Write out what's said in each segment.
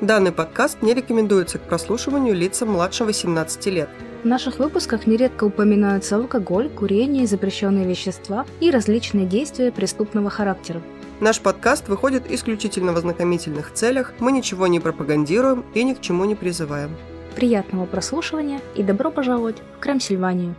Данный подкаст не рекомендуется к прослушиванию лицам младше 18 лет. В наших выпусках нередко упоминаются алкоголь, курение, запрещенные вещества и различные действия преступного характера. Наш подкаст выходит исключительно в ознакомительных целях, мы ничего не пропагандируем и ни к чему не призываем. Приятного прослушивания и добро пожаловать в Крамсильванию!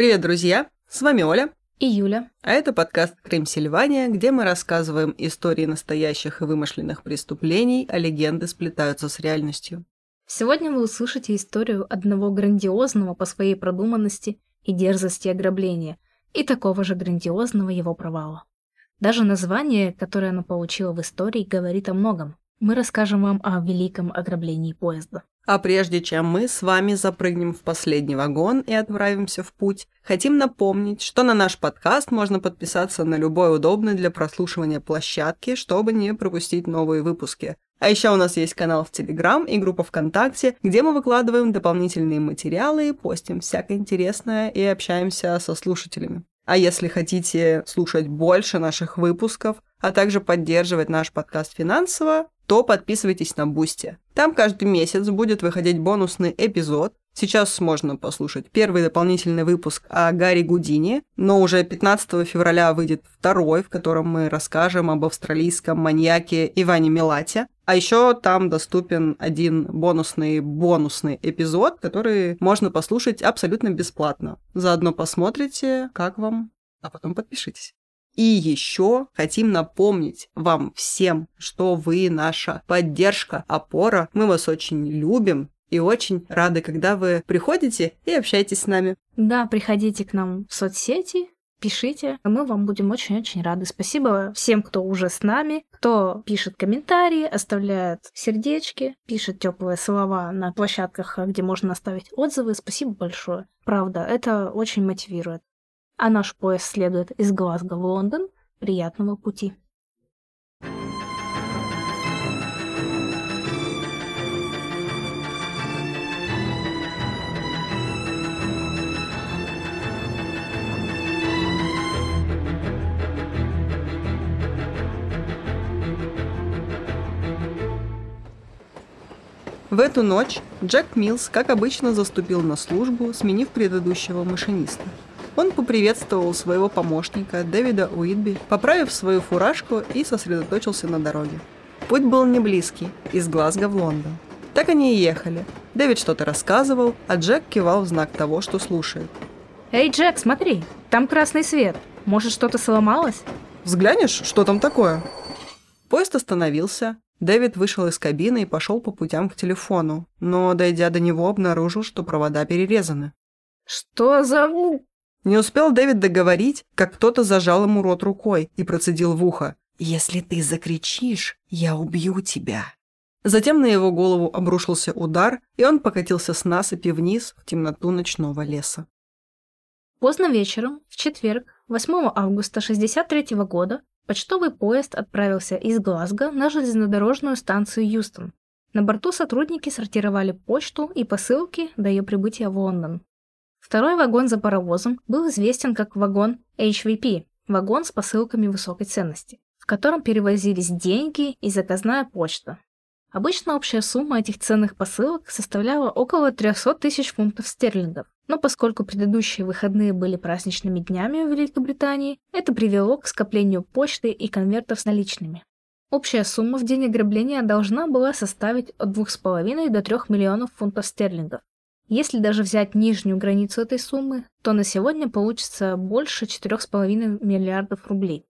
Привет, друзья! С вами Оля. И Юля. А это подкаст «Крым Сильвания», где мы рассказываем истории настоящих и вымышленных преступлений, а легенды сплетаются с реальностью. Сегодня вы услышите историю одного грандиозного по своей продуманности и дерзости ограбления и такого же грандиозного его провала. Даже название, которое оно получило в истории, говорит о многом. Мы расскажем вам о великом ограблении поезда. А прежде чем мы с вами запрыгнем в последний вагон и отправимся в путь, хотим напомнить, что на наш подкаст можно подписаться на любой удобной для прослушивания площадке, чтобы не пропустить новые выпуски. А еще у нас есть канал в Телеграм и группа ВКонтакте, где мы выкладываем дополнительные материалы, постим всякое интересное и общаемся со слушателями. А если хотите слушать больше наших выпусков, а также поддерживать наш подкаст финансово, то подписывайтесь на Boosty. Там каждый месяц будет выходить бонусный эпизод. Сейчас можно послушать первый дополнительный выпуск о Гарри Гудини, но уже 15 февраля выйдет второй, в котором мы расскажем об австралийском маньяке Иване Милате. А еще там доступен один бонусный бонусный эпизод, который можно послушать абсолютно бесплатно. Заодно посмотрите, как вам, а потом подпишитесь. И еще хотим напомнить вам всем, что вы наша поддержка, опора. Мы вас очень любим и очень рады, когда вы приходите и общаетесь с нами. Да, приходите к нам в соцсети, пишите. Мы вам будем очень-очень рады. Спасибо всем, кто уже с нами, кто пишет комментарии, оставляет сердечки, пишет теплые слова на площадках, где можно оставить отзывы. Спасибо большое. Правда, это очень мотивирует а наш поезд следует из Глазго в Лондон. Приятного пути! В эту ночь Джек Милс, как обычно, заступил на службу, сменив предыдущего машиниста. Он поприветствовал своего помощника Дэвида Уитби, поправив свою фуражку и сосредоточился на дороге. Путь был не близкий, из Глазго в Лондон. Так они и ехали. Дэвид что-то рассказывал, а Джек кивал в знак того, что слушает. «Эй, Джек, смотри, там красный свет. Может, что-то сломалось?» «Взглянешь, что там такое?» Поезд остановился. Дэвид вышел из кабины и пошел по путям к телефону, но, дойдя до него, обнаружил, что провода перерезаны. «Что за...» Не успел Дэвид договорить, как кто-то зажал ему рот рукой и процедил в ухо. «Если ты закричишь, я убью тебя». Затем на его голову обрушился удар, и он покатился с насыпи вниз в темноту ночного леса. Поздно вечером, в четверг, 8 августа 1963 года, почтовый поезд отправился из Глазго на железнодорожную станцию Юстон. На борту сотрудники сортировали почту и посылки до ее прибытия в Лондон. Второй вагон за паровозом был известен как вагон HVP – вагон с посылками высокой ценности, в котором перевозились деньги и заказная почта. Обычно общая сумма этих ценных посылок составляла около 300 тысяч фунтов стерлингов, но поскольку предыдущие выходные были праздничными днями в Великобритании, это привело к скоплению почты и конвертов с наличными. Общая сумма в день ограбления должна была составить от 2,5 до 3 миллионов фунтов стерлингов, если даже взять нижнюю границу этой суммы, то на сегодня получится больше 4,5 миллиардов рублей.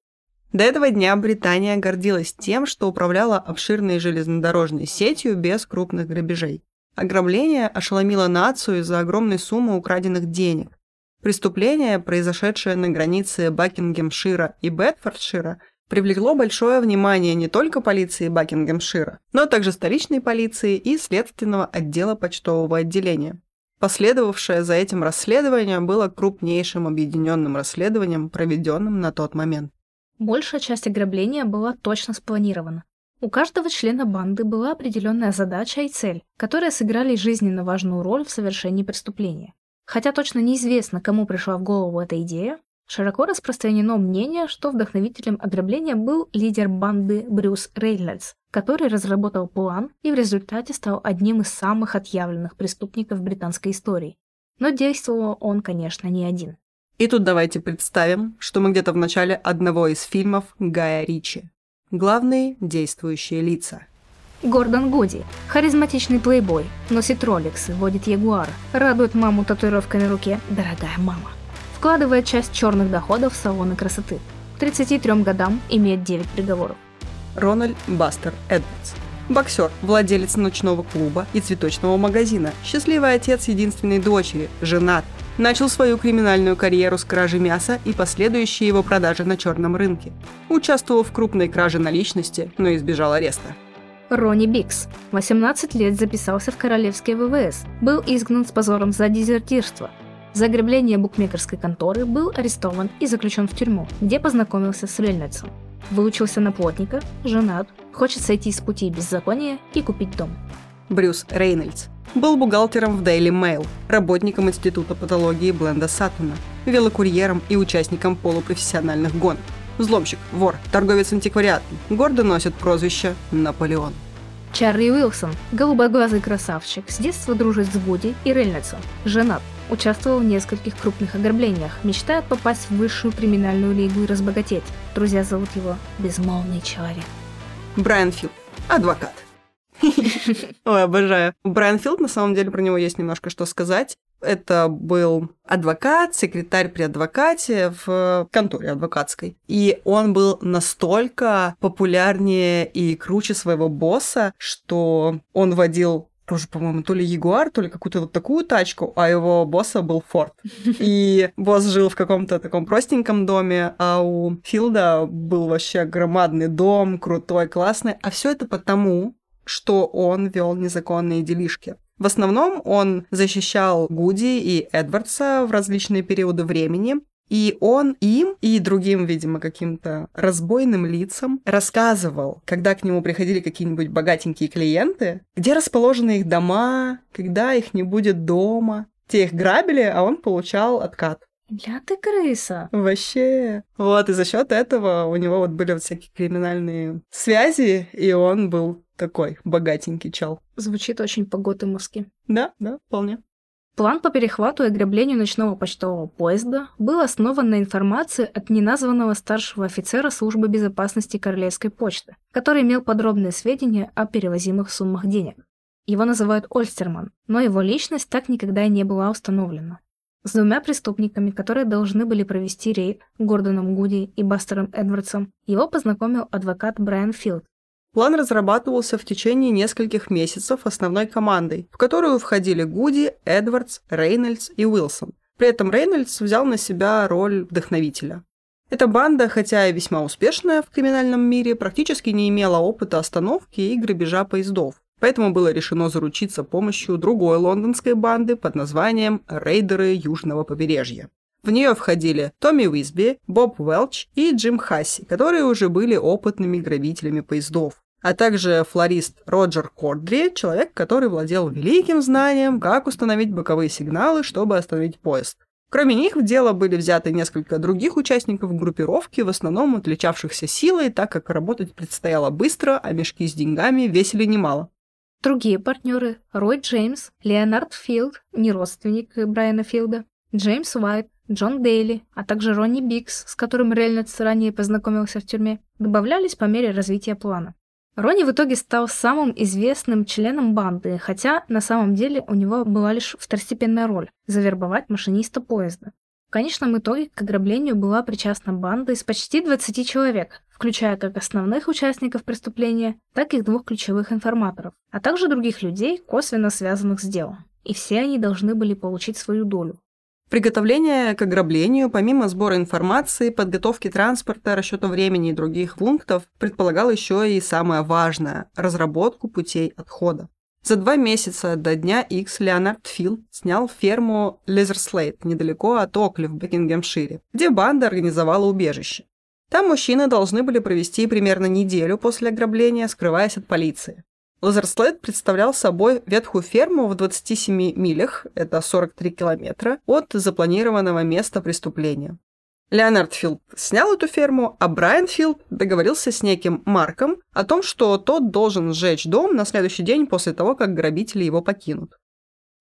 До этого дня Британия гордилась тем, что управляла обширной железнодорожной сетью без крупных грабежей. Ограбление ошеломило нацию из-за огромной суммы украденных денег. Преступление, произошедшее на границе Бакингемшира и Бетфордшира, привлекло большое внимание не только полиции Бакингемшира, но также столичной полиции и следственного отдела почтового отделения. Последовавшее за этим расследование было крупнейшим объединенным расследованием, проведенным на тот момент. Большая часть ограбления была точно спланирована. У каждого члена банды была определенная задача и цель, которые сыграли жизненно важную роль в совершении преступления. Хотя точно неизвестно, кому пришла в голову эта идея, широко распространено мнение, что вдохновителем ограбления был лидер банды Брюс Рейнольдс, который разработал план и в результате стал одним из самых отъявленных преступников британской истории. Но действовал он, конечно, не один. И тут давайте представим, что мы где-то в начале одного из фильмов Гая Ричи. Главные действующие лица. Гордон Гуди, харизматичный плейбой, носит роликсы, водит ягуар, радует маму татуировкой на руке «Дорогая мама». Вкладывает часть черных доходов в салоны красоты. К 33 годам имеет 9 приговоров. Рональд Бастер Эдвардс. Боксер, владелец ночного клуба и цветочного магазина, счастливый отец единственной дочери, женат, начал свою криминальную карьеру с кражи мяса и последующей его продажи на черном рынке. Участвовал в крупной краже наличности, но избежал ареста. Ронни Бикс. 18 лет записался в королевские ВВС. Был изгнан с позором за дезертирство. За ограбление букмекерской конторы был арестован и заключен в тюрьму, где познакомился с Рейнольдсом. Выучился на плотника, женат, хочет сойти с пути беззакония и купить дом. Брюс Рейнольдс. Был бухгалтером в Daily Mail, работником Института патологии Бленда Саттона, велокурьером и участником полупрофессиональных гонок. Взломщик, вор, торговец антиквариатом. Гордо носит прозвище Наполеон. Чарли Уилсон, голубоглазый красавчик, с детства дружит с Гуди и Рейнольдсом. Женат. Участвовал в нескольких крупных ограблениях, мечтает попасть в высшую криминальную лигу и разбогатеть. Друзья зовут его «Безмолвный человек». Брайан Филд, адвокат. Ой, обожаю. Брайан Филд, на самом деле, про него есть немножко что сказать. Это был адвокат, секретарь при адвокате в конторе адвокатской. И он был настолько популярнее и круче своего босса, что он водил тоже, по-моему, то ли Ягуар, то ли какую-то вот такую тачку, а его босса был Форд. И босс жил в каком-то таком простеньком доме, а у Филда был вообще громадный дом, крутой, классный. А все это потому, что он вел незаконные делишки. В основном он защищал Гуди и Эдвардса в различные периоды времени, и он им и другим, видимо, каким-то разбойным лицам рассказывал, когда к нему приходили какие-нибудь богатенькие клиенты, где расположены их дома, когда их не будет дома. Те их грабили, а он получал откат. Ля ты крыса. Вообще. Вот, и за счет этого у него вот были вот всякие криминальные связи, и он был такой богатенький чел. Звучит очень по-готэмовски. Да, да, вполне. План по перехвату и ограблению ночного почтового поезда был основан на информации от неназванного старшего офицера службы безопасности Королевской почты, который имел подробные сведения о перевозимых суммах денег. Его называют Ольстерман, но его личность так никогда и не была установлена. С двумя преступниками, которые должны были провести рейд, Гордоном Гуди и Бастером Эдвардсом, его познакомил адвокат Брайан Филд. План разрабатывался в течение нескольких месяцев основной командой, в которую входили Гуди, Эдвардс, Рейнольдс и Уилсон. При этом Рейнольдс взял на себя роль вдохновителя. Эта банда, хотя и весьма успешная в криминальном мире, практически не имела опыта остановки и грабежа поездов. Поэтому было решено заручиться помощью другой лондонской банды под названием «Рейдеры Южного побережья». В нее входили Томми Уизби, Боб Уэлч и Джим Хасси, которые уже были опытными грабителями поездов а также флорист Роджер Кордри, человек, который владел великим знанием, как установить боковые сигналы, чтобы остановить поезд. Кроме них в дело были взяты несколько других участников группировки, в основном отличавшихся силой, так как работать предстояло быстро, а мешки с деньгами весили немало. Другие партнеры – Рой Джеймс, Леонард Филд, не родственник Брайана Филда, Джеймс Уайт, Джон Дейли, а также Ронни Бикс, с которым Рейнольдс ранее познакомился в тюрьме, добавлялись по мере развития плана. Ронни в итоге стал самым известным членом банды, хотя на самом деле у него была лишь второстепенная роль – завербовать машиниста поезда. В конечном итоге к ограблению была причастна банда из почти 20 человек, включая как основных участников преступления, так и двух ключевых информаторов, а также других людей, косвенно связанных с делом. И все они должны были получить свою долю. Приготовление к ограблению, помимо сбора информации, подготовки транспорта, расчета времени и других пунктов, предполагал еще и самое важное – разработку путей отхода. За два месяца до дня X Леонард Филд снял ферму Лезерслейт недалеко от Окли в Бекингемшире, где банда организовала убежище. Там мужчины должны были провести примерно неделю после ограбления, скрываясь от полиции. Лазерслейд представлял собой ветхую ферму в 27 милях, это 43 километра, от запланированного места преступления. Леонард Филд снял эту ферму, а Брайан Филд договорился с неким Марком о том, что тот должен сжечь дом на следующий день после того, как грабители его покинут.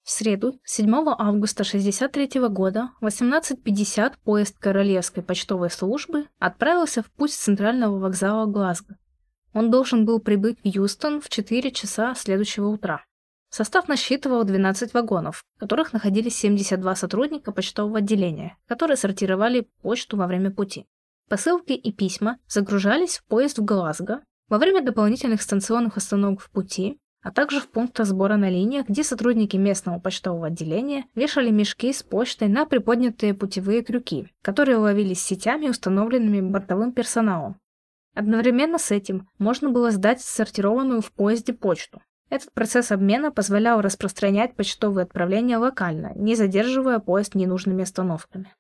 В среду, 7 августа 1963 года, в 18.50 поезд Королевской почтовой службы отправился в путь с центрального вокзала Глазго. Он должен был прибыть в Юстон в 4 часа следующего утра. Состав насчитывал 12 вагонов, в которых находились 72 сотрудника почтового отделения, которые сортировали почту во время пути. Посылки и письма загружались в поезд в Глазго во время дополнительных станционных остановок в пути, а также в пунктах сбора на линиях, где сотрудники местного почтового отделения вешали мешки с почтой на приподнятые путевые крюки, которые ловились сетями, установленными бортовым персоналом. Одновременно с этим можно было сдать сортированную в поезде почту. Этот процесс обмена позволял распространять почтовые отправления локально, не задерживая поезд ненужными остановками.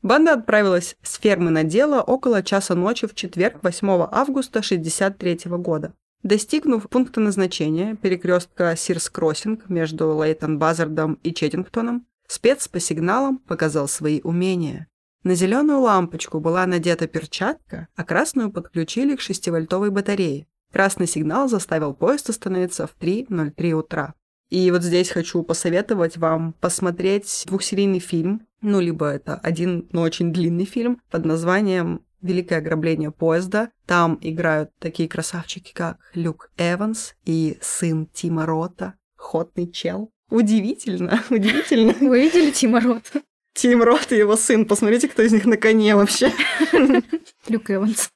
Банда отправилась с фермы на дело около часа ночи в четверг 8 августа 1963 года. Достигнув пункта назначения, перекрестка Сирс-Кроссинг между Лейтон-Базардом и Чеддингтоном, спец по сигналам показал свои умения. На зеленую лампочку была надета перчатка, а красную подключили к 6-вольтовой батарее. Красный сигнал заставил поезд остановиться в 3.03 утра. И вот здесь хочу посоветовать вам посмотреть двухсерийный фильм, ну, либо это один, но очень длинный фильм под названием «Великое ограбление поезда». Там играют такие красавчики, как Люк Эванс и сын Тима Рота, ходный чел. Удивительно, удивительно. Вы видели Тима Рота? Тим Рот и его сын. Посмотрите, кто из них на коне вообще. Люк Эванс.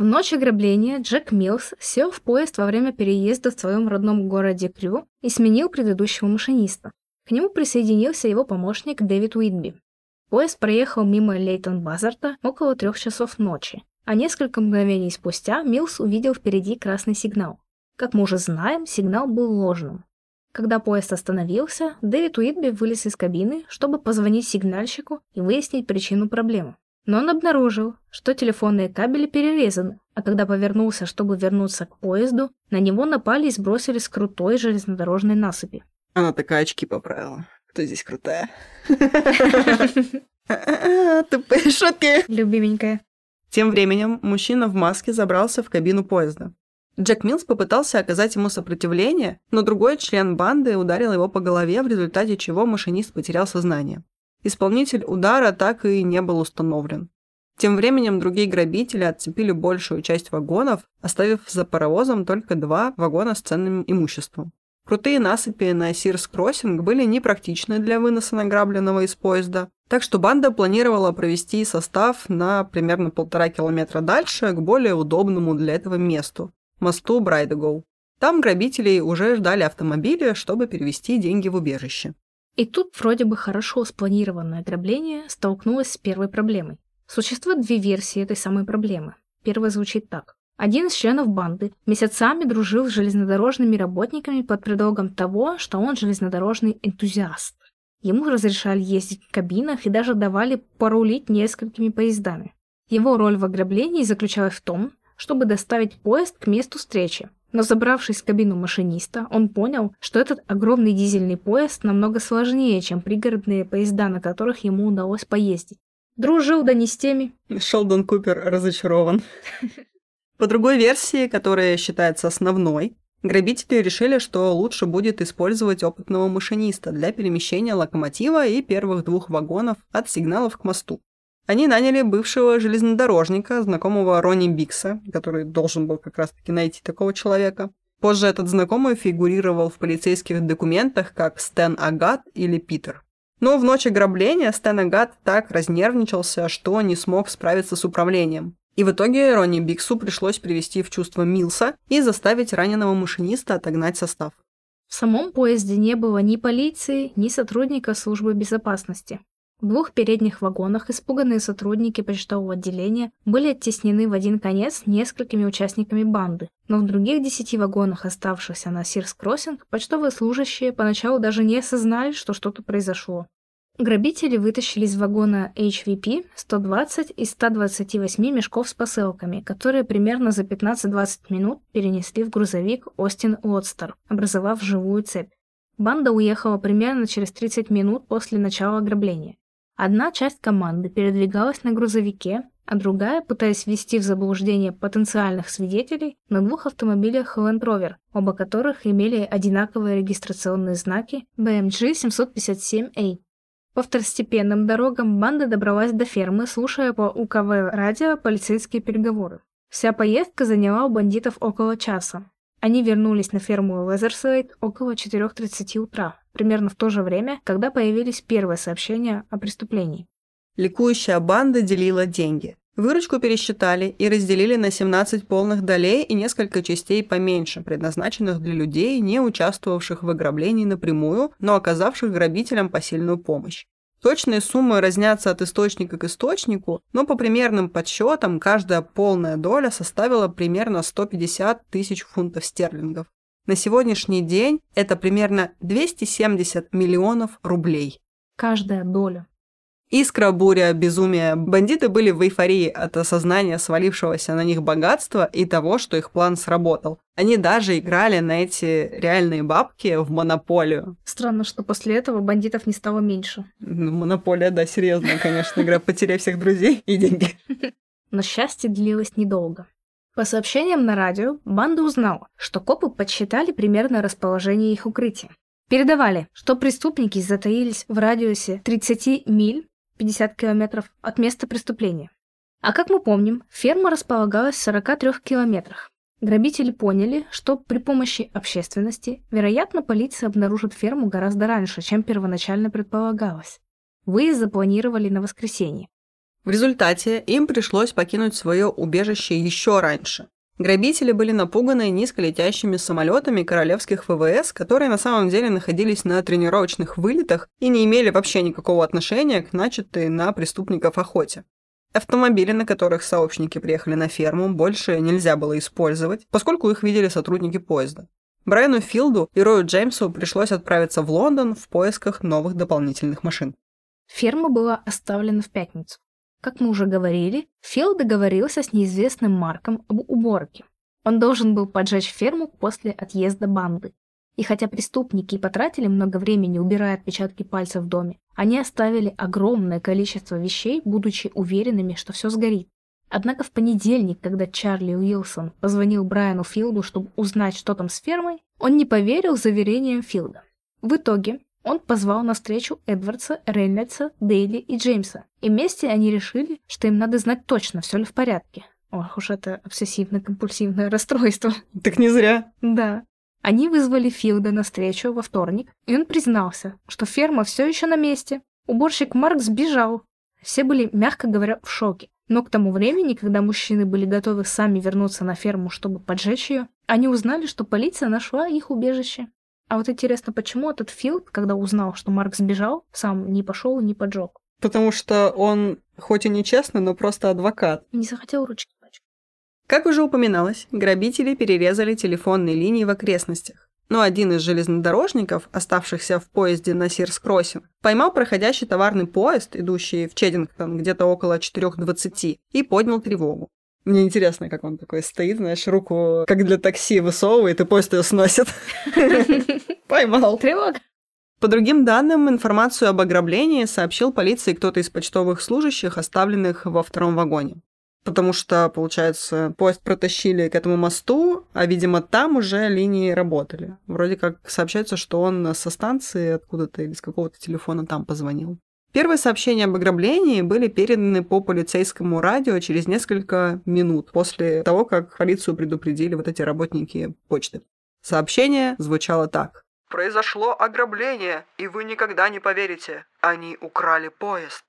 В ночь ограбления Джек Милс сел в поезд во время переезда в своем родном городе Крю и сменил предыдущего машиниста. К нему присоединился его помощник Дэвид Уитби. Поезд проехал мимо Лейтон Базарта около трех часов ночи, а несколько мгновений спустя Милс увидел впереди красный сигнал. Как мы уже знаем, сигнал был ложным. Когда поезд остановился, Дэвид Уитби вылез из кабины, чтобы позвонить сигнальщику и выяснить причину проблемы. Но он обнаружил, что телефонные кабели перерезаны, а когда повернулся, чтобы вернуться к поезду, на него напали и сбросили с крутой железнодорожной насыпи. Она такая очки поправила. Кто здесь крутая? Тупые шутки. Любименькая. Тем временем мужчина в маске забрался в кабину поезда. Джек Милс попытался оказать ему сопротивление, но другой член банды ударил его по голове, в результате чего машинист потерял сознание. Исполнитель удара так и не был установлен. Тем временем другие грабители отцепили большую часть вагонов, оставив за паровозом только два вагона с ценным имуществом. Крутые насыпи на Сирс-Кроссинг были непрактичны для выноса награбленного из поезда, так что банда планировала провести состав на примерно полтора километра дальше к более удобному для этого месту – мосту Брайдегоу. Там грабителей уже ждали автомобили, чтобы перевести деньги в убежище. И тут вроде бы хорошо спланированное ограбление столкнулось с первой проблемой. Существует две версии этой самой проблемы. Первая звучит так. Один из членов банды месяцами дружил с железнодорожными работниками под предлогом того, что он железнодорожный энтузиаст. Ему разрешали ездить в кабинах и даже давали порулить несколькими поездами. Его роль в ограблении заключалась в том, чтобы доставить поезд к месту встречи, но забравшись в кабину машиниста, он понял, что этот огромный дизельный поезд намного сложнее, чем пригородные поезда, на которых ему удалось поездить. Дружил да не с теми. Шелдон Купер разочарован. По другой версии, которая считается основной, грабители решили, что лучше будет использовать опытного машиниста для перемещения локомотива и первых двух вагонов от сигналов к мосту. Они наняли бывшего железнодорожника, знакомого Ронни Бикса, который должен был как раз-таки найти такого человека. Позже этот знакомый фигурировал в полицейских документах как Стэн Агат или Питер. Но в ночь ограбления Стэн Агат так разнервничался, что не смог справиться с управлением. И в итоге Ронни Биксу пришлось привести в чувство Милса и заставить раненого машиниста отогнать состав. В самом поезде не было ни полиции, ни сотрудника службы безопасности. В двух передних вагонах испуганные сотрудники почтового отделения были оттеснены в один конец несколькими участниками банды, но в других десяти вагонах, оставшихся на Сирс-Кроссинг, почтовые служащие поначалу даже не осознали, что что-то произошло. Грабители вытащили из вагона HVP 120 из 128 мешков с посылками, которые примерно за 15-20 минут перенесли в грузовик Остин Лодстер, образовав живую цепь. Банда уехала примерно через 30 минут после начала ограбления. Одна часть команды передвигалась на грузовике, а другая, пытаясь ввести в заблуждение потенциальных свидетелей, на двух автомобилях Land Rover, оба которых имели одинаковые регистрационные знаки BMG 757A. По второстепенным дорогам банда добралась до фермы, слушая по УКВ радио полицейские переговоры. Вся поездка заняла у бандитов около часа. Они вернулись на ферму Лезерсайд около 4.30 утра, примерно в то же время, когда появились первые сообщения о преступлении. Ликующая банда делила деньги. Выручку пересчитали и разделили на 17 полных долей и несколько частей поменьше, предназначенных для людей, не участвовавших в ограблении напрямую, но оказавших грабителям посильную помощь. Точные суммы разнятся от источника к источнику, но по примерным подсчетам каждая полная доля составила примерно 150 тысяч фунтов стерлингов. На сегодняшний день это примерно 270 миллионов рублей. Каждая доля. Искра, буря, безумие. Бандиты были в эйфории от осознания свалившегося на них богатства и того, что их план сработал. Они даже играли на эти реальные бабки в монополию. Странно, что после этого бандитов не стало меньше. Ну, монополия, да, серьезная, конечно, игра «Потеряй всех друзей и деньги». Но счастье длилось недолго. По сообщениям на радио, банда узнала, что копы подсчитали примерно расположение их укрытия. Передавали, что преступники затаились в радиусе 30 миль 50 километров от места преступления. А как мы помним, ферма располагалась в 43 километрах. Грабители поняли, что при помощи общественности, вероятно, полиция обнаружит ферму гораздо раньше, чем первоначально предполагалось. Выезд запланировали на воскресенье. В результате им пришлось покинуть свое убежище еще раньше. Грабители были напуганы низколетящими самолетами королевских ВВС, которые на самом деле находились на тренировочных вылетах и не имели вообще никакого отношения к начатой на преступников охоте. Автомобили, на которых сообщники приехали на ферму, больше нельзя было использовать, поскольку их видели сотрудники поезда. Брайану Филду и Рою Джеймсу пришлось отправиться в Лондон в поисках новых дополнительных машин. Ферма была оставлена в пятницу. Как мы уже говорили, Фил договорился с неизвестным Марком об уборке. Он должен был поджечь ферму после отъезда банды. И хотя преступники потратили много времени, убирая отпечатки пальцев в доме, они оставили огромное количество вещей, будучи уверенными, что все сгорит. Однако в понедельник, когда Чарли Уилсон позвонил Брайану Филду, чтобы узнать, что там с фермой, он не поверил заверениям Филда. В итоге он позвал на встречу Эдвардса, Рейнольдса, Дейли и Джеймса. И вместе они решили, что им надо знать точно, все ли в порядке. Ох уж это обсессивно-компульсивное расстройство. Так не зря. Да. Они вызвали Филда на встречу во вторник, и он признался, что ферма все еще на месте. Уборщик Марк сбежал. Все были, мягко говоря, в шоке. Но к тому времени, когда мужчины были готовы сами вернуться на ферму, чтобы поджечь ее, они узнали, что полиция нашла их убежище. А вот интересно, почему этот Филд, когда узнал, что Марк сбежал, сам не пошел и не поджег? Потому что он, хоть и нечестный, но просто адвокат. Не захотел ручки пачкать. Как уже упоминалось, грабители перерезали телефонные линии в окрестностях. Но один из железнодорожников, оставшихся в поезде на Сирс-Кроссинг, поймал проходящий товарный поезд, идущий в Чеддингтон где-то около 4.20, и поднял тревогу. Мне интересно, как он такой стоит, знаешь, руку как для такси высовывает, и поезд ее сносит. Поймал. Тревога. По другим данным, информацию об ограблении сообщил полиции кто-то из почтовых служащих, оставленных во втором вагоне. Потому что, получается, поезд протащили к этому мосту, а, видимо, там уже линии работали. Вроде как сообщается, что он со станции откуда-то или с какого-то телефона там позвонил. Первые сообщения об ограблении были переданы по полицейскому радио через несколько минут после того, как полицию предупредили вот эти работники почты. Сообщение звучало так. «Произошло ограбление, и вы никогда не поверите. Они украли поезд».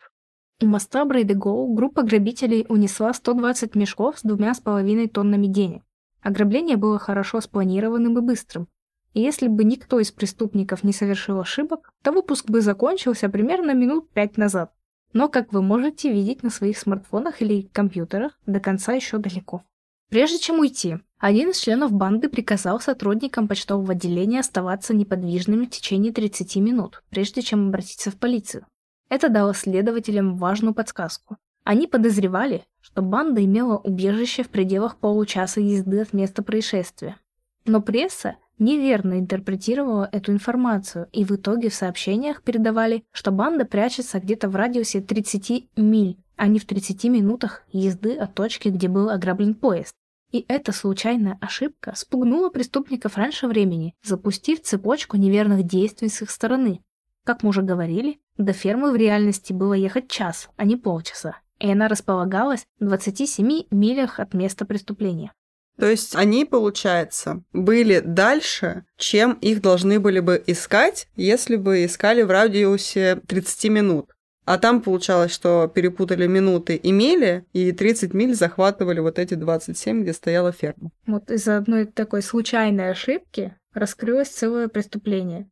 У моста Брейдегоу группа грабителей унесла 120 мешков с двумя с половиной тоннами денег. Ограбление было хорошо спланированным и быстрым. И если бы никто из преступников не совершил ошибок, то выпуск бы закончился примерно минут пять назад. Но, как вы можете видеть на своих смартфонах или компьютерах, до конца еще далеко. Прежде чем уйти, один из членов банды приказал сотрудникам почтового отделения оставаться неподвижными в течение 30 минут, прежде чем обратиться в полицию. Это дало следователям важную подсказку. Они подозревали, что банда имела убежище в пределах получаса езды от места происшествия. Но пресса неверно интерпретировала эту информацию, и в итоге в сообщениях передавали, что банда прячется где-то в радиусе 30 миль, а не в 30 минутах езды от точки, где был ограблен поезд. И эта случайная ошибка спугнула преступников раньше времени, запустив цепочку неверных действий с их стороны. Как мы уже говорили, до фермы в реальности было ехать час, а не полчаса, и она располагалась в 27 милях от места преступления. То есть они, получается, были дальше, чем их должны были бы искать, если бы искали в радиусе 30 минут. А там получалось, что перепутали минуты и мили, и 30 миль захватывали вот эти 27, где стояла ферма. Вот из-за одной такой случайной ошибки раскрылось целое преступление.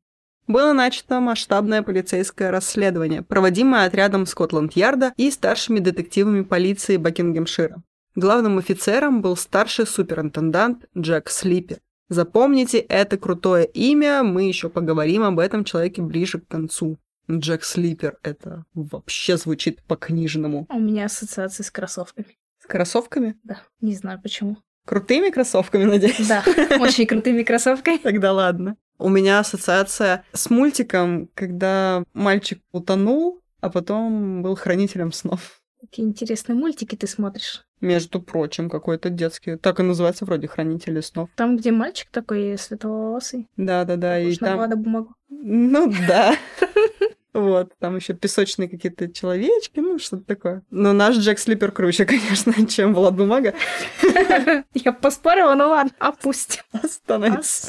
Было начато масштабное полицейское расследование, проводимое отрядом Скотланд-Ярда и старшими детективами полиции Бакингемшира. Главным офицером был старший суперинтендант Джек Слипер. Запомните это крутое имя, мы еще поговорим об этом человеке ближе к концу. Джек Слипер, это вообще звучит по-книжному. У меня ассоциации с кроссовками. С кроссовками? Да, не знаю почему. Крутыми кроссовками, надеюсь? Да, очень крутыми кроссовками. Тогда ладно. У меня ассоциация с мультиком, когда мальчик утонул, а потом был хранителем снов. Какие интересные мультики ты смотришь. Между прочим, какой-то детский. Так и называется вроде «Хранители снов». Там, где мальчик такой светловолосый. Да-да-да. И там... бумагу. Ну да. Вот, там еще песочные какие-то человечки, ну, что-то такое. Но наш Джек Слипер круче, конечно, чем Влад Бумага. Я поспорила, ну ладно, опусть. Остановись.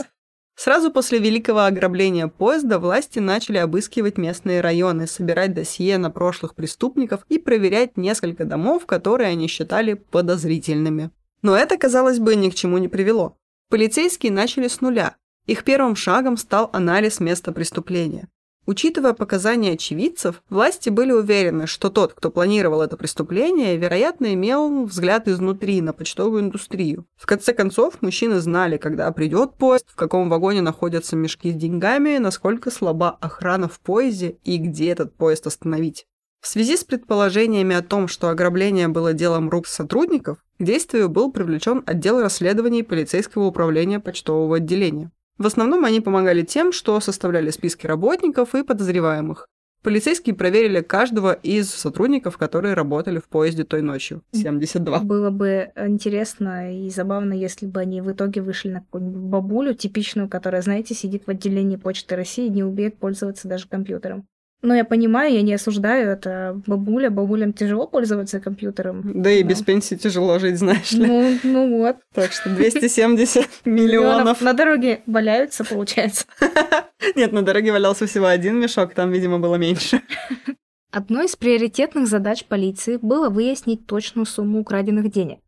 Сразу после великого ограбления поезда власти начали обыскивать местные районы, собирать досье на прошлых преступников и проверять несколько домов, которые они считали подозрительными. Но это, казалось бы, ни к чему не привело. Полицейские начали с нуля. Их первым шагом стал анализ места преступления. Учитывая показания очевидцев, власти были уверены, что тот, кто планировал это преступление, вероятно, имел взгляд изнутри на почтовую индустрию. В конце концов, мужчины знали, когда придет поезд, в каком вагоне находятся мешки с деньгами, насколько слаба охрана в поезде и где этот поезд остановить. В связи с предположениями о том, что ограбление было делом рук сотрудников, к действию был привлечен отдел расследований полицейского управления почтового отделения. В основном они помогали тем, что составляли списки работников и подозреваемых. Полицейские проверили каждого из сотрудников, которые работали в поезде той ночью. 72. Было бы интересно и забавно, если бы они в итоге вышли на какую-нибудь бабулю типичную, которая, знаете, сидит в отделении Почты России и не умеет пользоваться даже компьютером. Но я понимаю, я не осуждаю, это бабуля, бабулям тяжело пользоваться компьютером. Да и без пенсии тяжело жить, знаешь ли. Ну, ну вот. Так что 270 миллионов. На дороге валяются, получается. Нет, на дороге валялся всего один мешок, там, видимо, было меньше. Одной из приоритетных задач полиции было выяснить точную сумму украденных денег.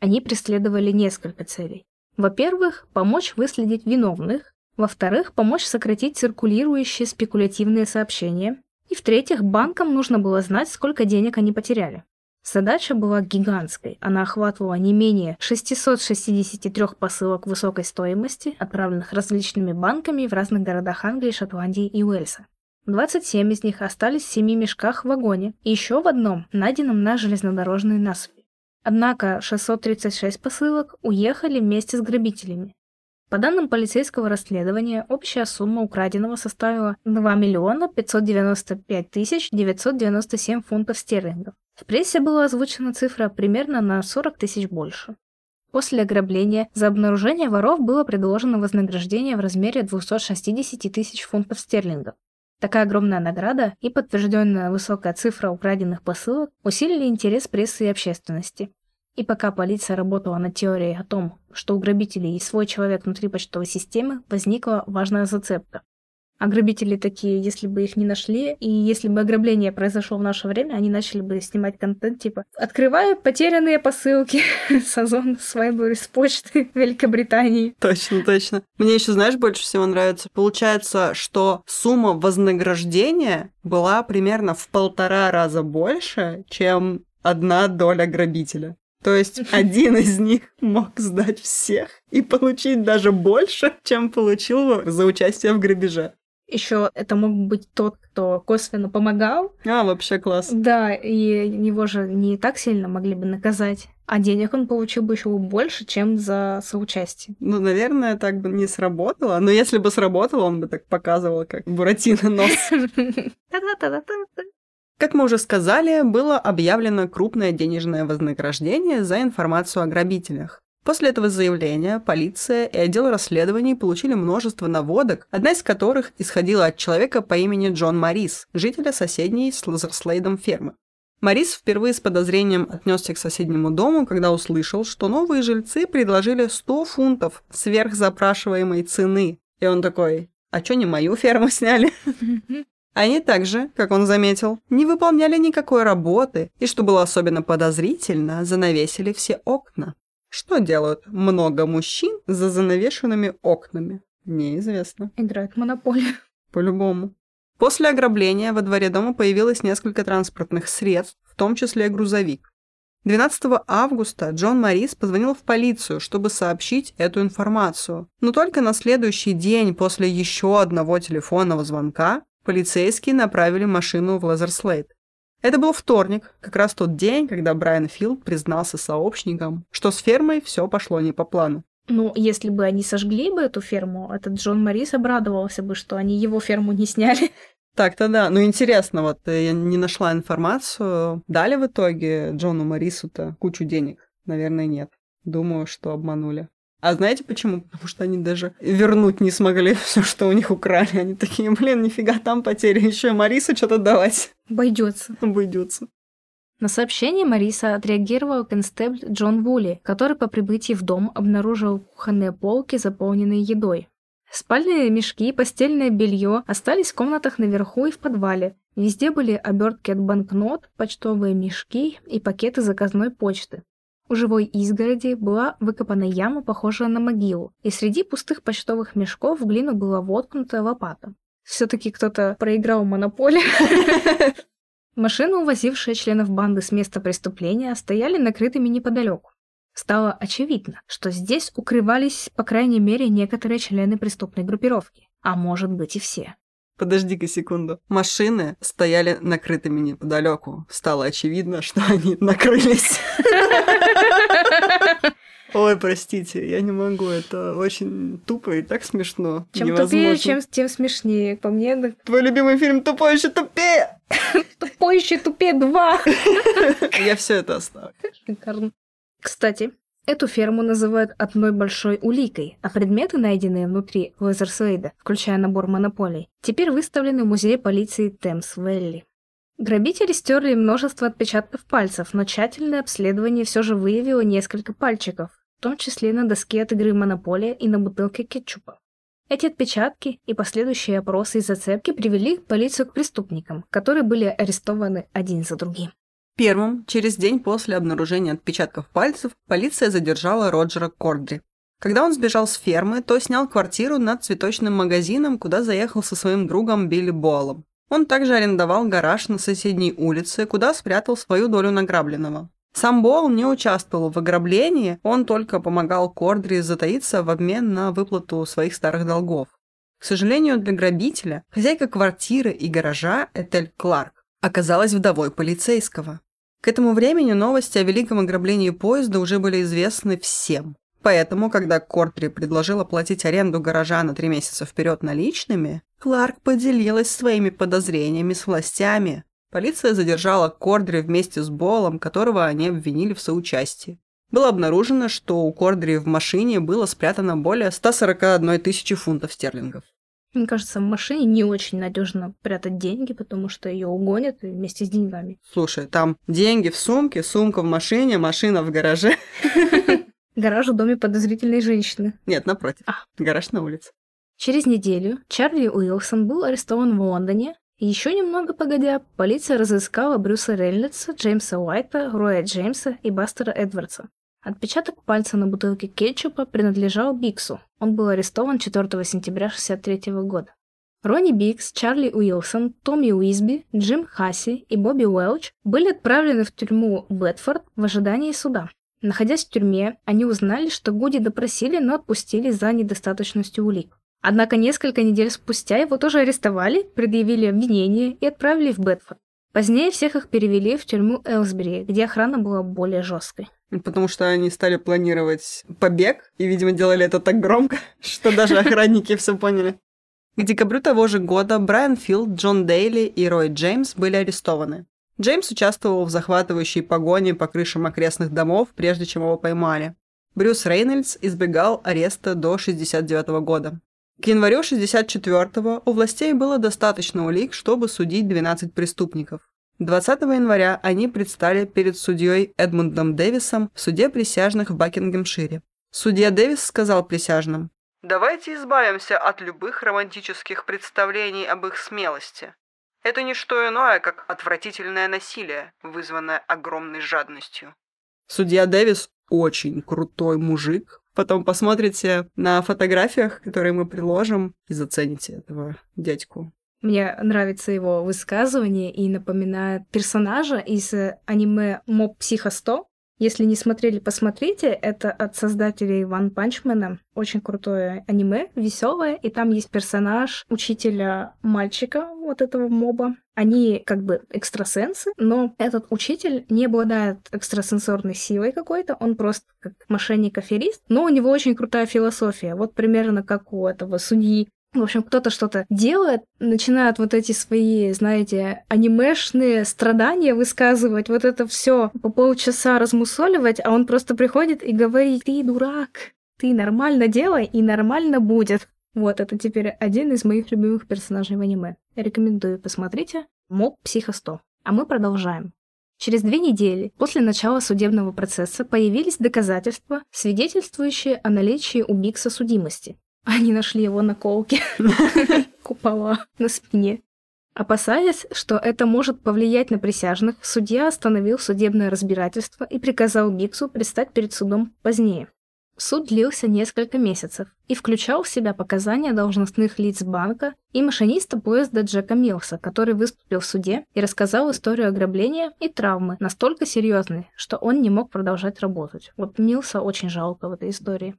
Они преследовали несколько целей. Во-первых, помочь выследить виновных, во-вторых, помочь сократить циркулирующие спекулятивные сообщения. И в-третьих, банкам нужно было знать, сколько денег они потеряли. Задача была гигантской. Она охватывала не менее 663 посылок высокой стоимости, отправленных различными банками в разных городах Англии, Шотландии и Уэльса. 27 из них остались в семи мешках в вагоне, и еще в одном, найденном на железнодорожной насыпи. Однако 636 посылок уехали вместе с грабителями. По данным полицейского расследования, общая сумма украденного составила 2 миллиона 595 тысяч 997 фунтов стерлингов. В прессе была озвучена цифра примерно на 40 тысяч больше. После ограбления за обнаружение воров было предложено вознаграждение в размере 260 тысяч фунтов стерлингов. Такая огромная награда и подтвержденная высокая цифра украденных посылок усилили интерес прессы и общественности. И пока полиция работала над теорией о том, что у грабителей есть свой человек внутри почтовой системы, возникла важная зацепка. А грабители такие, если бы их не нашли, и если бы ограбление произошло в наше время, они начали бы снимать контент типа «Открываю потерянные посылки с Озон Свайбури с почты Великобритании». Точно, точно. Мне еще, знаешь, больше всего нравится. Получается, что сумма вознаграждения была примерно в полтора раза больше, чем одна доля грабителя. То есть один из них мог сдать всех и получить даже больше, чем получил за участие в грабеже. Еще это мог быть тот, кто косвенно помогал. А, вообще класс. Да, и его же не так сильно могли бы наказать. А денег он получил бы еще больше, чем за соучастие. Ну, наверное, так бы не сработало. Но если бы сработало, он бы так показывал, как Буратино нос. Как мы уже сказали, было объявлено крупное денежное вознаграждение за информацию о грабителях. После этого заявления полиция и отдел расследований получили множество наводок, одна из которых исходила от человека по имени Джон Марис, жителя соседней с Лазерслейдом фермы. Марис впервые с подозрением отнесся к соседнему дому, когда услышал, что новые жильцы предложили 100 фунтов сверх запрашиваемой цены. И он такой, а чё не мою ферму сняли? Они также, как он заметил, не выполняли никакой работы, и, что было особенно подозрительно, занавесили все окна. Что делают много мужчин за занавешенными окнами? Неизвестно. Играют в монополию. По-любому. После ограбления во дворе дома появилось несколько транспортных средств, в том числе грузовик. 12 августа Джон Моррис позвонил в полицию, чтобы сообщить эту информацию. Но только на следующий день после еще одного телефонного звонка полицейские направили машину в Лазерслейд. Это был вторник, как раз тот день, когда Брайан Филд признался сообщникам, что с фермой все пошло не по плану. Ну, если бы они сожгли бы эту ферму, этот Джон Моррис обрадовался бы, что они его ферму не сняли. Так-то да. Ну, интересно, вот э, я не нашла информацию. Дали в итоге Джону Моррису-то кучу денег? Наверное, нет. Думаю, что обманули. А знаете почему? Потому что они даже вернуть не смогли все, что у них украли. Они такие, блин, нифига там потери, еще и Марису что-то давать. Обойдется. Обойдется. На сообщение Мариса отреагировал констебль Джон Вули, который по прибытии в дом обнаружил кухонные полки, заполненные едой. Спальные мешки и постельное белье остались в комнатах наверху и в подвале. Везде были обертки от банкнот, почтовые мешки и пакеты заказной почты. У живой изгороди была выкопана яма, похожая на могилу, и среди пустых почтовых мешков в глину была воткнута лопата. Все-таки кто-то проиграл монополию. Машины, увозившие членов банды с места преступления, стояли накрытыми неподалеку. Стало очевидно, что здесь укрывались, по крайней мере, некоторые члены преступной группировки, а может быть и все. Подожди-ка секунду. Машины стояли накрытыми неподалеку. Стало очевидно, что они накрылись. Ой, простите, я не могу, это очень тупо и так смешно. Чем Невозможно. тупее, чем, тем смешнее. По мне... Да... Твой любимый фильм «Тупой еще тупее». «Тупой еще тупее 2». Я все это оставлю. Шикарно. Кстати, Эту ферму называют одной большой уликой, а предметы, найденные внутри Лазерсвейда, включая набор монополий, теперь выставлены в музее полиции Темс-Вэлли. Грабители стерли множество отпечатков пальцев, но тщательное обследование все же выявило несколько пальчиков, в том числе на доске от игры Монополия и на бутылке кетчупа. Эти отпечатки и последующие опросы и зацепки привели полицию к преступникам, которые были арестованы один за другим. Первым, через день после обнаружения отпечатков пальцев, полиция задержала Роджера Кордри. Когда он сбежал с фермы, то снял квартиру над цветочным магазином, куда заехал со своим другом Билли Боалом. Он также арендовал гараж на соседней улице, куда спрятал свою долю награбленного. Сам Боал не участвовал в ограблении, он только помогал Кордри затаиться в обмен на выплату своих старых долгов. К сожалению для грабителя, хозяйка квартиры и гаража Этель Кларк оказалась вдовой полицейского. К этому времени новости о великом ограблении поезда уже были известны всем. Поэтому, когда Кортри предложил оплатить аренду гаража на три месяца вперед наличными, Кларк поделилась своими подозрениями с властями. Полиция задержала Кордри вместе с Болом, которого они обвинили в соучастии. Было обнаружено, что у Кордри в машине было спрятано более 141 тысячи фунтов стерлингов. Мне кажется, в машине не очень надежно прятать деньги, потому что ее угонят вместе с деньгами. Слушай, там деньги в сумке, сумка в машине, машина в гараже. Гараж в доме подозрительной женщины. Нет, напротив. А. Гараж на улице. Через неделю Чарли Уилсон был арестован в Лондоне, и еще немного погодя, полиция разыскала Брюса Рейнольдса, Джеймса Уайта, Роя Джеймса и Бастера Эдвардса. Отпечаток пальца на бутылке кетчупа принадлежал Биксу. Он был арестован 4 сентября 1963 года. Ронни Бикс, Чарли Уилсон, Томми Уизби, Джим Хасси и Бобби Уэлч были отправлены в тюрьму Бетфорд в ожидании суда. Находясь в тюрьме, они узнали, что Гуди допросили, но отпустили за недостаточностью улик. Однако несколько недель спустя его тоже арестовали, предъявили обвинение и отправили в Бетфорд. Позднее всех их перевели в тюрьму Элсбери, где охрана была более жесткой. Потому что они стали планировать побег, и, видимо, делали это так громко, что даже охранники все поняли. К декабрю того же года Брайан Филд, Джон Дейли и Рой Джеймс были арестованы. Джеймс участвовал в захватывающей погоне по крышам окрестных домов, прежде чем его поймали. Брюс Рейнольдс избегал ареста до 69 года. К январю 64-го у властей было достаточно улик, чтобы судить 12 преступников. 20 января они предстали перед судьей Эдмундом Дэвисом в суде присяжных в Бакингемшире. Судья Дэвис сказал присяжным, Давайте избавимся от любых романтических представлений об их смелости. Это не что иное, как отвратительное насилие, вызванное огромной жадностью. Судья Дэвис очень крутой мужик. Потом посмотрите на фотографиях, которые мы приложим, и зацените этого дядьку. Мне нравится его высказывание и напоминает персонажа из аниме Моб Психо 100, если не смотрели, посмотрите. Это от создателей Ван Панчмена. Очень крутое аниме, веселое. И там есть персонаж учителя мальчика, вот этого моба. Они как бы экстрасенсы, но этот учитель не обладает экстрасенсорной силой какой-то, он просто как мошенник-аферист, но у него очень крутая философия. Вот примерно как у этого судьи в общем, кто-то что-то делает, начинают вот эти свои, знаете, анимешные страдания высказывать, вот это все по полчаса размусоливать, а он просто приходит и говорит, ты дурак, ты нормально делай, и нормально будет. Вот, это теперь один из моих любимых персонажей в аниме. Рекомендую, посмотрите. Моб Психо 100. А мы продолжаем. Через две недели после начала судебного процесса появились доказательства, свидетельствующие о наличии у Бикса судимости. Они нашли его на колке купола на спине. Опасаясь, что это может повлиять на присяжных, судья остановил судебное разбирательство и приказал Биксу предстать перед судом позднее. Суд длился несколько месяцев и включал в себя показания должностных лиц банка и машиниста поезда Джека Милса, который выступил в суде и рассказал историю ограбления и травмы, настолько серьезные, что он не мог продолжать работать. Вот Милса очень жалко в этой истории.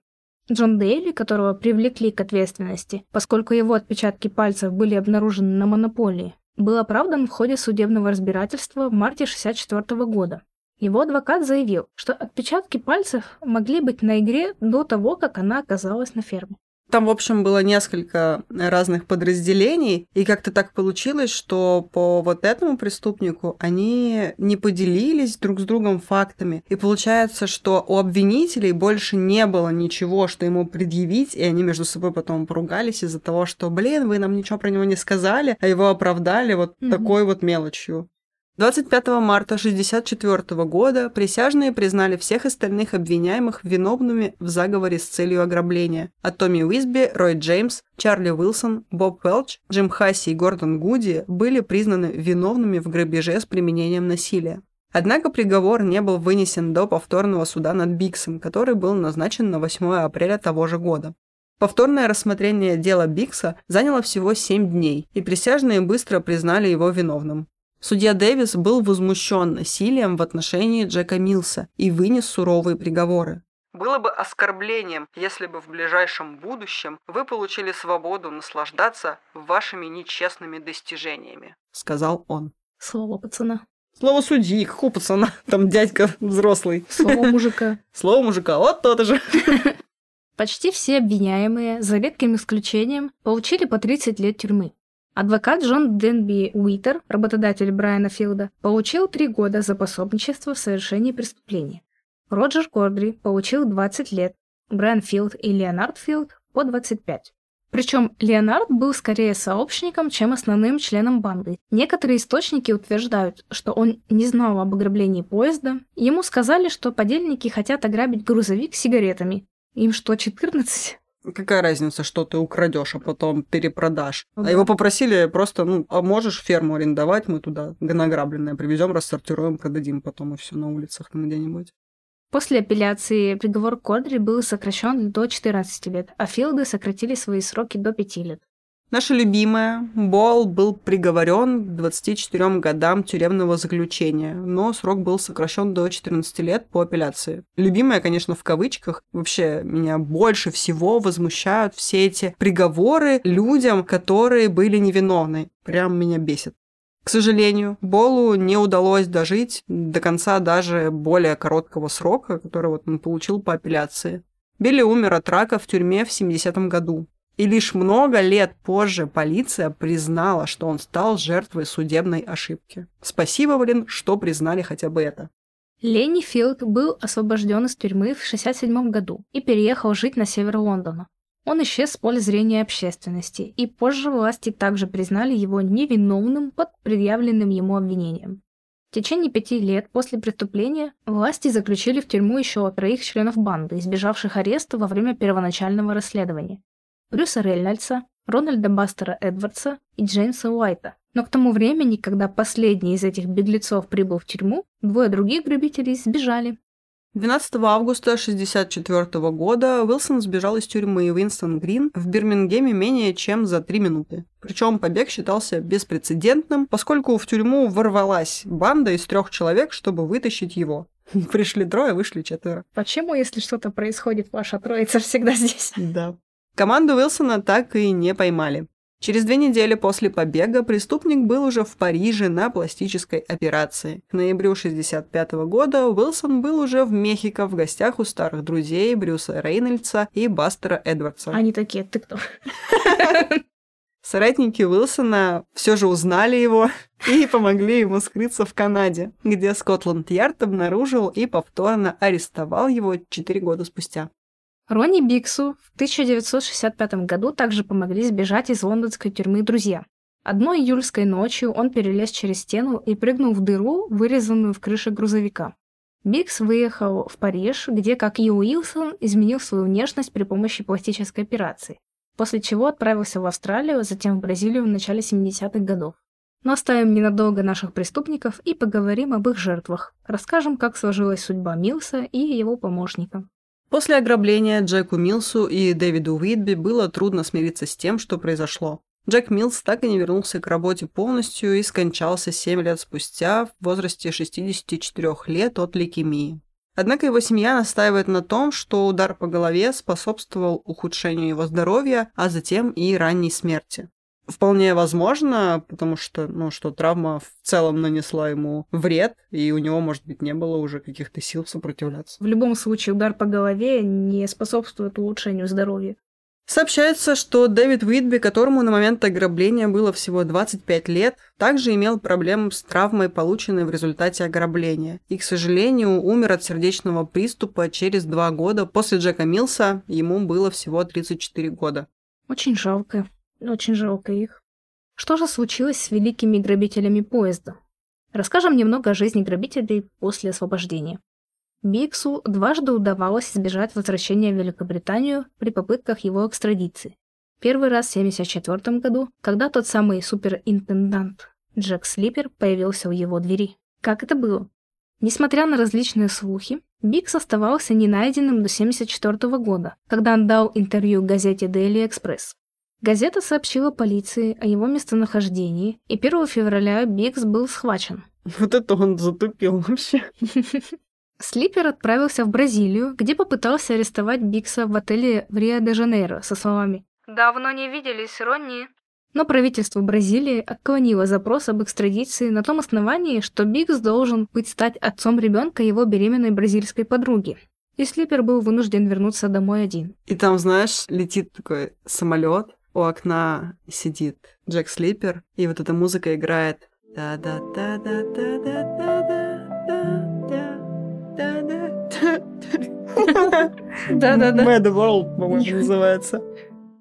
Джон Дейли, которого привлекли к ответственности, поскольку его отпечатки пальцев были обнаружены на монополии, был оправдан в ходе судебного разбирательства в марте 1964 года. Его адвокат заявил, что отпечатки пальцев могли быть на игре до того, как она оказалась на ферме. Там, в общем, было несколько разных подразделений, и как-то так получилось, что по вот этому преступнику они не поделились друг с другом фактами. И получается, что у обвинителей больше не было ничего, что ему предъявить, и они между собой потом поругались из-за того, что, блин, вы нам ничего про него не сказали, а его оправдали вот mm-hmm. такой вот мелочью. 25 марта 1964 года присяжные признали всех остальных обвиняемых виновными в заговоре с целью ограбления, а Томми Уизби, Рой Джеймс, Чарли Уилсон, Боб Пелч, Джим Хасси и Гордон Гуди были признаны виновными в грабеже с применением насилия. Однако приговор не был вынесен до повторного суда над Биксом, который был назначен на 8 апреля того же года. Повторное рассмотрение дела Бикса заняло всего 7 дней, и присяжные быстро признали его виновным. Судья Дэвис был возмущен насилием в отношении Джека Милса и вынес суровые приговоры. Было бы оскорблением, если бы в ближайшем будущем вы получили свободу наслаждаться вашими нечестными достижениями, сказал он. Слово пацана. Слово судьи, какого пацана? Там дядька взрослый. Слово мужика. Слово мужика, вот тот же. Почти все обвиняемые, за редким исключением, получили по 30 лет тюрьмы. Адвокат Джон Денби Уитер, работодатель Брайана Филда, получил три года за пособничество в совершении преступления. Роджер Кордри получил 20 лет, Брайан Филд и Леонард Филд по 25. Причем Леонард был скорее сообщником, чем основным членом банды. Некоторые источники утверждают, что он не знал об ограблении поезда. Ему сказали, что подельники хотят ограбить грузовик с сигаретами. Им что, 14? Какая разница, что ты украдешь, а потом перепродашь? Ну А да. его попросили просто, ну, а можешь ферму арендовать, мы туда награбленное привезем, рассортируем, продадим потом и все на улицах там где-нибудь. После апелляции приговор Кодри был сокращен до 14 лет, а Филды сократили свои сроки до 5 лет. Наша любимая, Бол был приговорен к 24 годам тюремного заключения, но срок был сокращен до 14 лет по апелляции. Любимая, конечно, в кавычках. Вообще, меня больше всего возмущают все эти приговоры людям, которые были невиновны. Прям меня бесит. К сожалению, Болу не удалось дожить до конца даже более короткого срока, который вот он получил по апелляции. Билли умер от рака в тюрьме в 70-м году. И лишь много лет позже полиция признала, что он стал жертвой судебной ошибки. Спасибо, блин, что признали хотя бы это. Ленни Филд был освобожден из тюрьмы в 67 году и переехал жить на север Лондона. Он исчез с поля зрения общественности, и позже власти также признали его невиновным под предъявленным ему обвинением. В течение пяти лет после преступления власти заключили в тюрьму еще троих членов банды, избежавших ареста во время первоначального расследования. Брюса Рейнольдса, Рональда Бастера Эдвардса и Джеймса Уайта. Но к тому времени, когда последний из этих беглецов прибыл в тюрьму, двое других грабителей сбежали. 12 августа 1964 года Уилсон сбежал из тюрьмы Уинстон Грин в Бирмингеме менее чем за три минуты. Причем побег считался беспрецедентным, поскольку в тюрьму ворвалась банда из трех человек, чтобы вытащить его. Пришли трое, вышли четверо. Почему, если что-то происходит, ваша троица всегда здесь? Да. Команду Уилсона так и не поймали. Через две недели после побега преступник был уже в Париже на пластической операции. К ноябрю 1965 года Уилсон был уже в Мехико в гостях у старых друзей Брюса Рейнольдса и Бастера Эдвардса. Они такие, ты кто? Соратники Уилсона все же узнали его и помогли ему скрыться в Канаде, где Скотланд-Ярд обнаружил и повторно арестовал его 4 года спустя. Ронни Биксу в 1965 году также помогли сбежать из лондонской тюрьмы друзья. Одной июльской ночью он перелез через стену и прыгнул в дыру, вырезанную в крыше грузовика. Бикс выехал в Париж, где, как и Уилсон, изменил свою внешность при помощи пластической операции, после чего отправился в Австралию, затем в Бразилию в начале 70-х годов. Но оставим ненадолго наших преступников и поговорим об их жертвах. Расскажем, как сложилась судьба Милса и его помощника. После ограбления Джеку Милсу и Дэвиду Уитби было трудно смириться с тем, что произошло. Джек Милс так и не вернулся к работе полностью и скончался 7 лет спустя в возрасте 64 лет от лейкемии. Однако его семья настаивает на том, что удар по голове способствовал ухудшению его здоровья, а затем и ранней смерти. Вполне возможно, потому что, ну, что травма в целом нанесла ему вред, и у него, может быть, не было уже каких-то сил сопротивляться. В любом случае, удар по голове не способствует улучшению здоровья. Сообщается, что Дэвид Уитби, которому на момент ограбления было всего 25 лет, также имел проблемы с травмой, полученной в результате ограбления, и, к сожалению, умер от сердечного приступа через два года. После Джека Милса ему было всего 34 года. Очень жалко. Очень жалко их. Что же случилось с великими грабителями поезда? Расскажем немного о жизни грабителей после освобождения. Биксу дважды удавалось избежать возвращения в Великобританию при попытках его экстрадиции. Первый раз в 1974 году, когда тот самый суперинтендант Джек Слипер появился у его двери. Как это было? Несмотря на различные слухи, Бикс оставался ненайденным до 1974 года, когда он дал интервью газете Daily Express. Газета сообщила полиции о его местонахождении, и 1 февраля Бикс был схвачен. Вот это он затупил вообще. Слипер отправился в Бразилию, где попытался арестовать Бикса в отеле в Рио-де-Жанейро со словами «Давно не виделись, Ронни». Но правительство Бразилии отклонило запрос об экстрадиции на том основании, что Бикс должен быть стать отцом ребенка его беременной бразильской подруги. И Слипер был вынужден вернуться домой один. И там, знаешь, летит такой самолет, у окна сидит Джек Слипер, и вот эта музыка играет. Да-да-да. Mad World, по-моему, называется.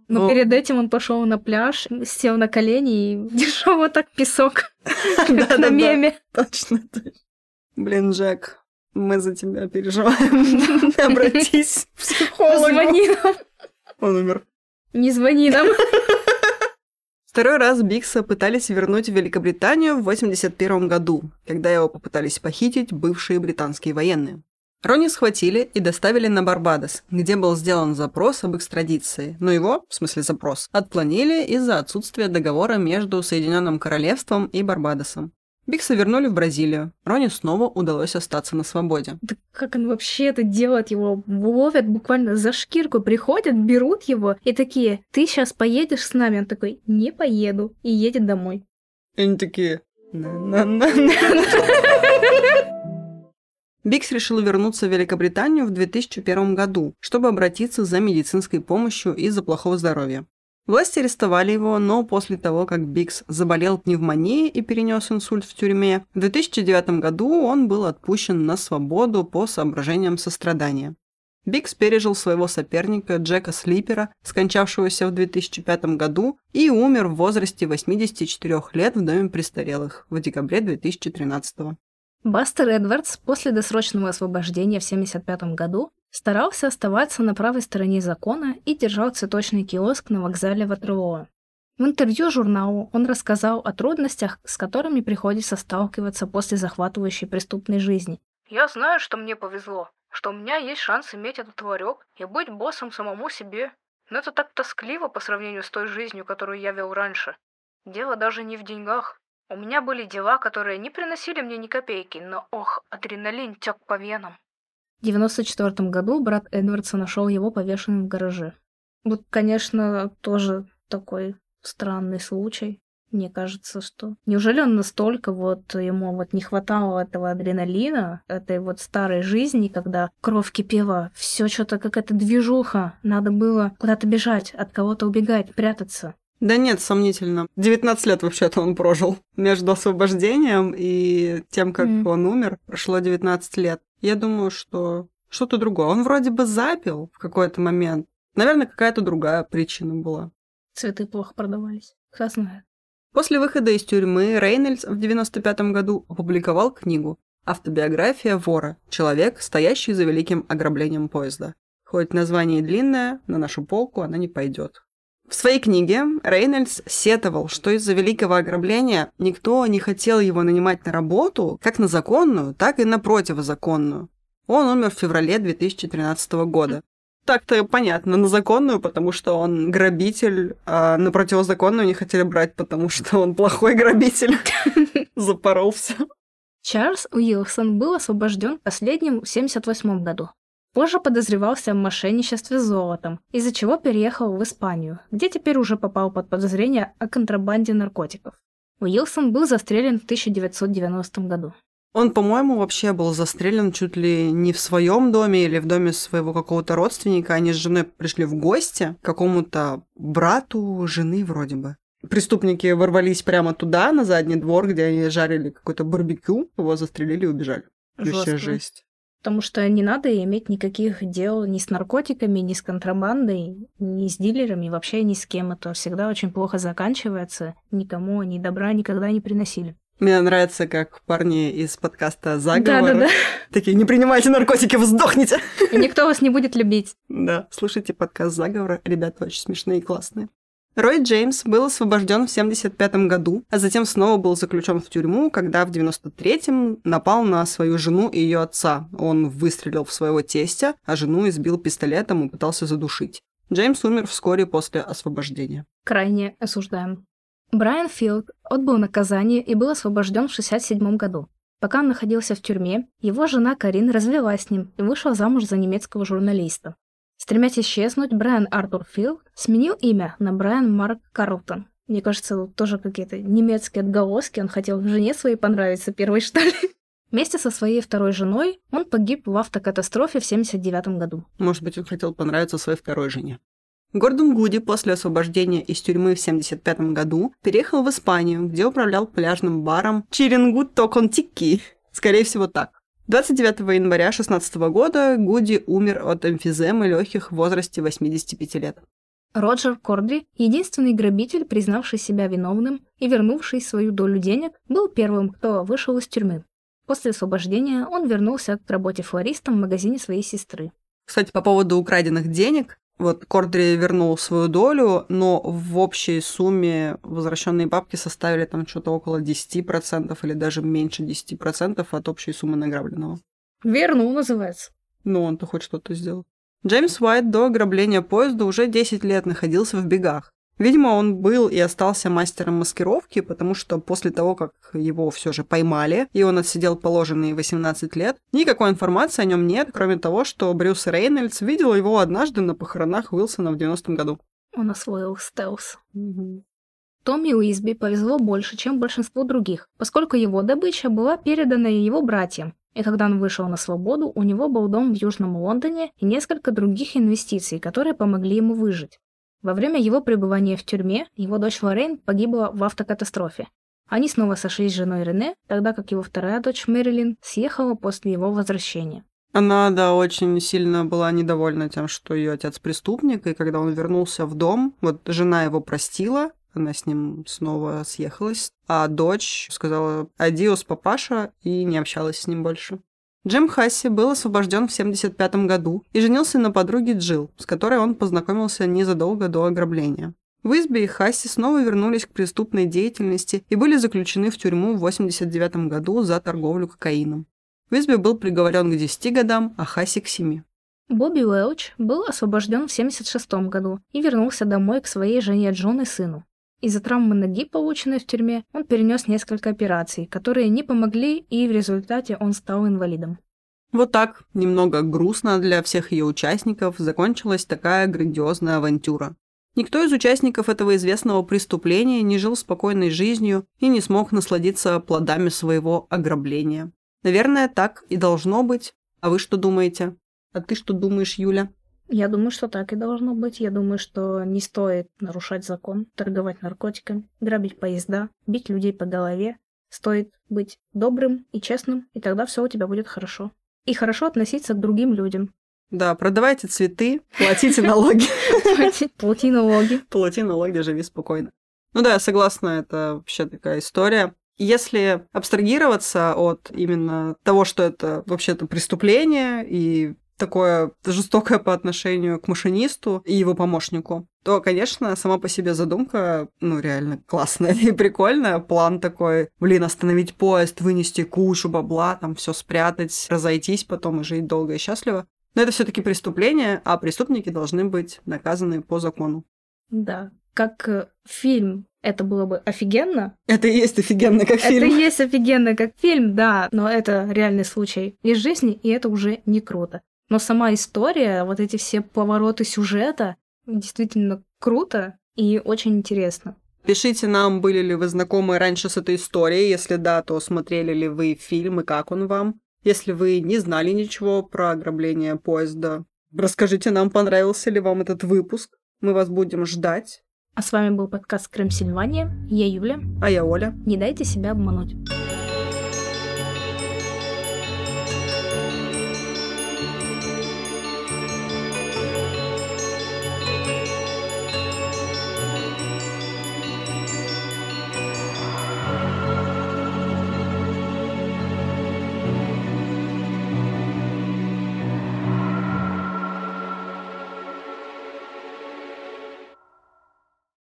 Но Ну. перед этим он пошел на пляж, сел на колени и вот так песок, как на меме. Точно, точно. Блин, Джек, мы за тебя переживаем. Обратись к психологу. Он умер. Не звони нам. Второй раз Бикса пытались вернуть в Великобританию в 81 году, когда его попытались похитить бывшие британские военные. Рони схватили и доставили на Барбадос, где был сделан запрос об экстрадиции, но его, в смысле запрос, отклонили из-за отсутствия договора между Соединенным Королевством и Барбадосом. Бикса вернули в Бразилию. Рони снова удалось остаться на свободе. Да как он вообще это делает? Его ловят буквально за шкирку, приходят, берут его и такие, ты сейчас поедешь с нами? Он такой, не поеду. И едет домой. И они такие, Бикс решил вернуться в Великобританию в 2001 году, чтобы обратиться за медицинской помощью из-за плохого здоровья. Власти арестовали его, но после того, как Бикс заболел пневмонией и перенес инсульт в тюрьме, в 2009 году он был отпущен на свободу по соображениям сострадания. Бикс пережил своего соперника Джека Слипера, скончавшегося в 2005 году, и умер в возрасте 84 лет в доме престарелых в декабре 2013 года. Бастер Эдвардс после досрочного освобождения в 1975 году старался оставаться на правой стороне закона и держал цветочный киоск на вокзале Ватерлоо. В интервью журналу он рассказал о трудностях, с которыми приходится сталкиваться после захватывающей преступной жизни. «Я знаю, что мне повезло, что у меня есть шанс иметь этот ларек и быть боссом самому себе. Но это так тоскливо по сравнению с той жизнью, которую я вел раньше. Дело даже не в деньгах. У меня были дела, которые не приносили мне ни копейки, но ох, адреналин тек по венам. В 94 году брат Эдвардса нашел его повешенным в гараже. Вот, конечно, тоже такой странный случай. Мне кажется, что... Неужели он настолько вот ему вот не хватало этого адреналина, этой вот старой жизни, когда кровь кипела, все что-то какая-то движуха, надо было куда-то бежать, от кого-то убегать, прятаться. Да нет, сомнительно. 19 лет вообще-то он прожил. Между освобождением и тем, как mm. он умер, прошло 19 лет. Я думаю, что что-то другое. Он вроде бы запил в какой-то момент. Наверное, какая-то другая причина была. Цветы плохо продавались. Кто знает. После выхода из тюрьмы Рейнольдс в 95 году опубликовал книгу «Автобиография вора. Человек, стоящий за великим ограблением поезда». Хоть название длинное, на нашу полку она не пойдет. В своей книге Рейнольдс сетовал, что из-за великого ограбления никто не хотел его нанимать на работу как на законную, так и на противозаконную. Он умер в феврале 2013 года. Так-то понятно, на законную, потому что он грабитель, а на противозаконную не хотели брать, потому что он плохой грабитель. Запоролся. Чарльз Уилсон был освобожден последним в 1978 году. Позже подозревался в мошенничестве с золотом, из-за чего переехал в Испанию, где теперь уже попал под подозрение о контрабанде наркотиков. Уилсон был застрелен в 1990 году. Он, по-моему, вообще был застрелен чуть ли не в своем доме или в доме своего какого-то родственника. Они с женой пришли в гости к какому-то брату жены вроде бы. Преступники ворвались прямо туда, на задний двор, где они жарили какой-то барбекю, его застрелили и убежали. Вообще жесть. Потому что не надо иметь никаких дел ни с наркотиками, ни с контрабандой, ни с дилерами, вообще ни с кем. Это всегда очень плохо заканчивается. Никому ни добра никогда не приносили. Мне нравится, как парни из подкаста «Заговор» да, да, да. такие «Не принимайте наркотики, вы сдохнете!» И никто вас не будет любить. Да, слушайте подкаст «Заговор», ребята очень смешные и классные. Рой Джеймс был освобожден в 1975 году, а затем снова был заключен в тюрьму, когда в 1993-м напал на свою жену и ее отца. Он выстрелил в своего тестя, а жену избил пистолетом и пытался задушить. Джеймс умер вскоре после освобождения. Крайне осуждаем. Брайан Филд отбыл наказание и был освобожден в 1967 году. Пока он находился в тюрьме, его жена Карин развелась с ним и вышла замуж за немецкого журналиста. Стремясь исчезнуть, Брайан Артур Филд сменил имя на Брайан Марк Карлтон. Мне кажется, тоже какие-то немецкие отголоски. Он хотел жене своей понравиться первой, что ли. Вместе со своей второй женой он погиб в автокатастрофе в 1979 году. Может быть, он хотел понравиться своей второй жене. Гордон Гуди после освобождения из тюрьмы в 1975 году переехал в Испанию, где управлял пляжным баром Чирингут Токонтики. Скорее всего, так. 29 января 2016 года Гуди умер от эмфиземы легких в возрасте 85 лет. Роджер Кордри, единственный грабитель, признавший себя виновным и вернувший свою долю денег, был первым, кто вышел из тюрьмы. После освобождения он вернулся к работе флористом в магазине своей сестры. Кстати, по поводу украденных денег, Вот Кордри вернул свою долю, но в общей сумме возвращенные бабки составили там что-то около 10% или даже меньше 10% от общей суммы награбленного. Вернул, называется. Ну, он-то хоть что-то сделал. Джеймс Уайт до ограбления поезда уже 10 лет находился в бегах. Видимо, он был и остался мастером маскировки, потому что после того, как его все же поймали, и он отсидел положенные 18 лет, никакой информации о нем нет, кроме того, что Брюс Рейнольдс видел его однажды на похоронах Уилсона в 90-м году. Он освоил стелс. Угу. Томми Уизби повезло больше, чем большинству других, поскольку его добыча была передана его братьям, и когда он вышел на свободу, у него был дом в Южном Лондоне и несколько других инвестиций, которые помогли ему выжить. Во время его пребывания в тюрьме его дочь Лоррейн погибла в автокатастрофе. Они снова сошлись с женой Рене, тогда как его вторая дочь Мэрилин съехала после его возвращения. Она, да, очень сильно была недовольна тем, что ее отец преступник, и когда он вернулся в дом, вот жена его простила, она с ним снова съехалась, а дочь сказала «Адиос, папаша», и не общалась с ним больше. Джим Хасси был освобожден в 1975 году и женился на подруге Джилл, с которой он познакомился незадолго до ограбления. В Избе и Хасси снова вернулись к преступной деятельности и были заключены в тюрьму в 1989 году за торговлю кокаином. В Избе был приговорен к 10 годам, а Хасси к 7. Бобби Уэлч был освобожден в 1976 году и вернулся домой к своей жене Джон и сыну. Из-за травмы ноги, полученной в тюрьме, он перенес несколько операций, которые не помогли, и в результате он стал инвалидом. Вот так, немного грустно для всех ее участников, закончилась такая грандиозная авантюра. Никто из участников этого известного преступления не жил спокойной жизнью и не смог насладиться плодами своего ограбления. Наверное, так и должно быть. А вы что думаете? А ты что думаешь, Юля? Я думаю, что так и должно быть. Я думаю, что не стоит нарушать закон, торговать наркотиками, грабить поезда, бить людей по голове. Стоит быть добрым и честным, и тогда все у тебя будет хорошо. И хорошо относиться к другим людям. Да, продавайте цветы, платите налоги. Плати налоги. Плати налоги, живи спокойно. Ну да, я согласна, это вообще такая история. Если абстрагироваться от именно того, что это вообще-то преступление, и такое жестокое по отношению к машинисту и его помощнику, то, конечно, сама по себе задумка, ну, реально классная и прикольная. План такой, блин, остановить поезд, вынести кучу бабла, там все спрятать, разойтись потом и жить долго и счастливо. Но это все таки преступление, а преступники должны быть наказаны по закону. Да, как э, фильм это было бы офигенно. Это и есть офигенно как фильм. Это и есть офигенно как фильм, да, но это реальный случай из жизни, и это уже не круто. Но сама история, вот эти все повороты сюжета, действительно круто и очень интересно. Пишите нам, были ли вы знакомы раньше с этой историей. Если да, то смотрели ли вы фильм и как он вам. Если вы не знали ничего про ограбление поезда, расскажите нам, понравился ли вам этот выпуск. Мы вас будем ждать. А с вами был подкаст Крым Сильвания. Я Юля. А я Оля. Не дайте себя обмануть.